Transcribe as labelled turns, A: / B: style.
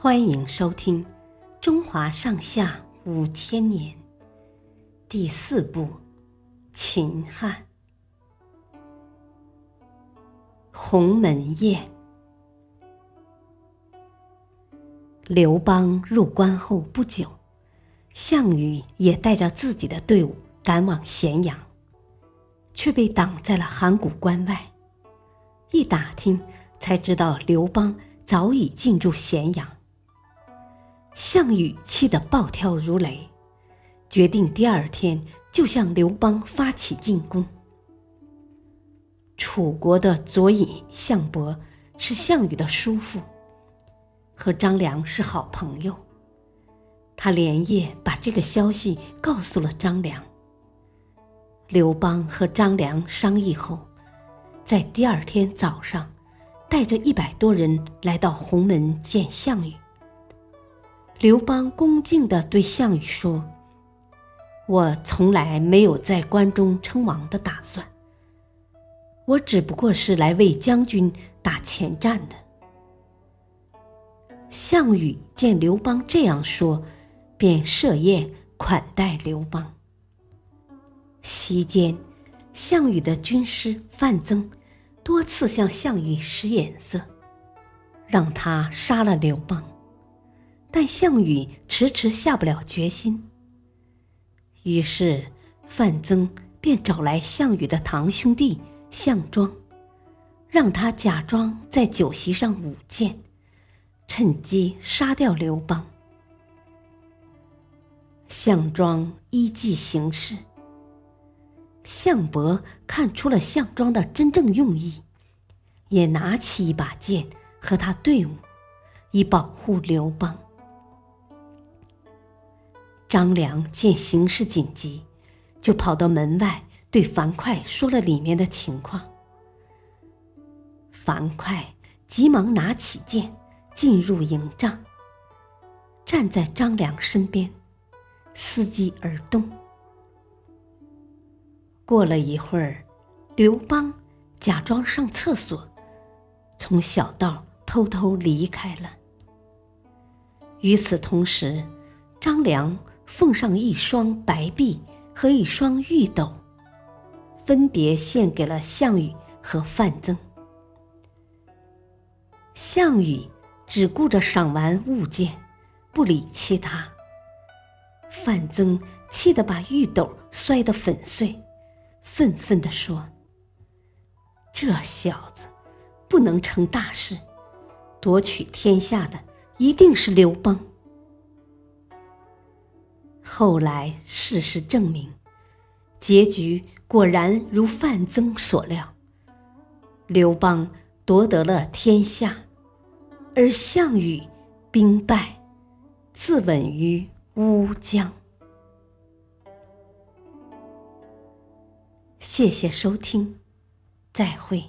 A: 欢迎收听《中华上下五千年》第四部《秦汉》鸿门宴。刘邦入关后不久，项羽也带着自己的队伍赶往咸阳，却被挡在了函谷关外。一打听，才知道刘邦早已进驻咸阳。项羽气得暴跳如雷，决定第二天就向刘邦发起进攻。楚国的左尹项伯是项羽的叔父，和张良是好朋友。他连夜把这个消息告诉了张良。刘邦和张良商议后，在第二天早上，带着一百多人来到鸿门见项羽。刘邦恭敬地对项羽说：“我从来没有在关中称王的打算，我只不过是来为将军打前站的。”项羽见刘邦这样说，便设宴款待刘邦。席间，项羽的军师范增多次向项羽使眼色，让他杀了刘邦。但项羽迟迟下不了决心。于是范增便找来项羽的堂兄弟项庄，让他假装在酒席上舞剑，趁机杀掉刘邦。项庄依计行事。项伯看出了项庄的真正用意，也拿起一把剑和他对舞，以保护刘邦。张良见形势紧急，就跑到门外对樊哙说了里面的情况。樊哙急忙拿起剑，进入营帐，站在张良身边，伺机而动。过了一会儿，刘邦假装上厕所，从小道偷偷离开了。与此同时，张良。奉上一双白璧和一双玉斗，分别献给了项羽和范增。项羽只顾着赏玩物件，不理其他。范增气得把玉斗摔得粉碎，愤愤地说：“这小子不能成大事，夺取天下的一定是刘邦。”后来事实证明，结局果然如范增所料，刘邦夺得了天下，而项羽兵败，自刎于乌江。谢谢收听，再会。